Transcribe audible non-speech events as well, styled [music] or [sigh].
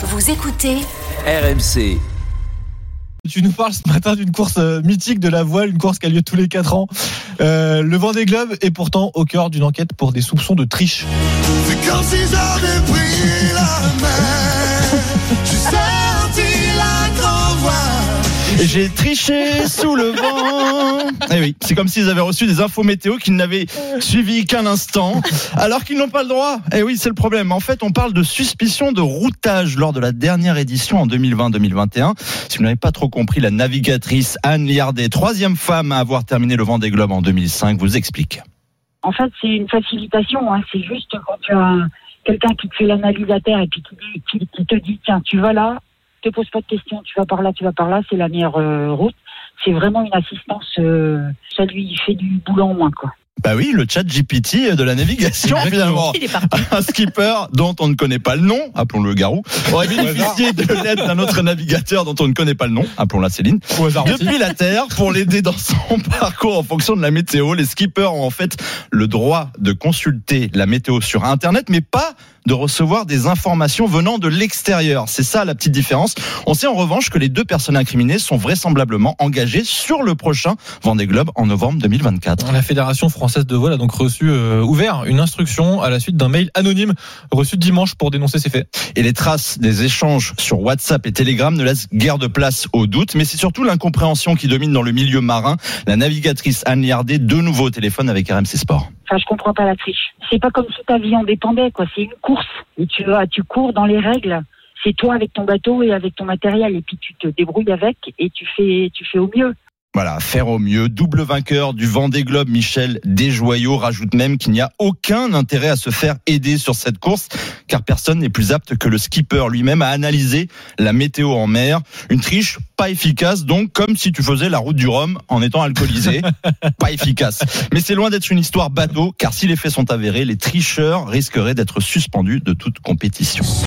Vous écoutez RMC. Tu nous parles ce matin d'une course euh, mythique de la voile, une course qui a lieu tous les 4 ans. Euh, le Vendée Globe est pourtant au cœur d'une enquête pour des soupçons de triche. C'est comme si j'avais pris la main. J'ai sorti la grand voile. Et J'ai triché sous le vent. Eh oui, c'est comme s'ils avaient reçu des infos météo qu'ils n'avaient suivi qu'un instant, alors qu'ils n'ont pas le droit. Eh oui, c'est le problème. En fait, on parle de suspicion de routage lors de la dernière édition en 2020-2021. Si vous n'avez pas trop compris, la navigatrice Anne Liardet, troisième femme à avoir terminé le Vendée Globe en 2005, vous explique. En fait, c'est une facilitation. Hein. C'est juste quand tu as un- quelqu'un qui te fait l'analyse à terre et puis qui- qui te dit tiens, tu vas là, te pose pas de questions, tu vas par là, tu vas par là, c'est la meilleure euh, route. C'est vraiment une assistance. euh, ça lui fait du boulot en moins, quoi. Bah oui, le chat GPT de la navigation, finalement. [laughs] Un skipper dont on ne connaît pas le nom, appelons-le Garou, aurait bénéficié de l'aide d'un autre navigateur dont on ne connaît pas le nom, appelons-la Céline, depuis la Terre pour l'aider dans son [laughs] parcours en fonction de la météo. Les skippers ont en fait le droit de consulter la météo sur Internet, mais pas de recevoir des informations venant de l'extérieur. C'est ça la petite différence. On sait en revanche que les deux personnes incriminées sont vraisemblablement engagées sur le prochain Vendée Globe en novembre 2024. La Fédération française de voile a donc reçu, euh, ouvert une instruction à la suite d'un mail anonyme reçu dimanche pour dénoncer ces faits. Et les traces des échanges sur WhatsApp et Telegram ne laissent guère de place au doute, mais c'est surtout l'incompréhension qui domine dans le milieu marin. La navigatrice Anne Liardet, de nouveau au téléphone avec RMC Sport. Enfin, je comprends pas la triche. C'est pas comme si ta vie en dépendait, quoi. C'est une course. Et tu vas, tu cours dans les règles. C'est toi avec ton bateau et avec ton matériel. Et puis tu te débrouilles avec et tu fais, tu fais au mieux. Voilà, faire au mieux. Double vainqueur du Vendée Globe, Michel Desjoyaux rajoute même qu'il n'y a aucun intérêt à se faire aider sur cette course, car personne n'est plus apte que le skipper lui-même à analyser la météo en mer. Une triche pas efficace, donc comme si tu faisais la route du Rhum en étant alcoolisé. [laughs] pas efficace. Mais c'est loin d'être une histoire bateau, car si les faits sont avérés, les tricheurs risqueraient d'être suspendus de toute compétition.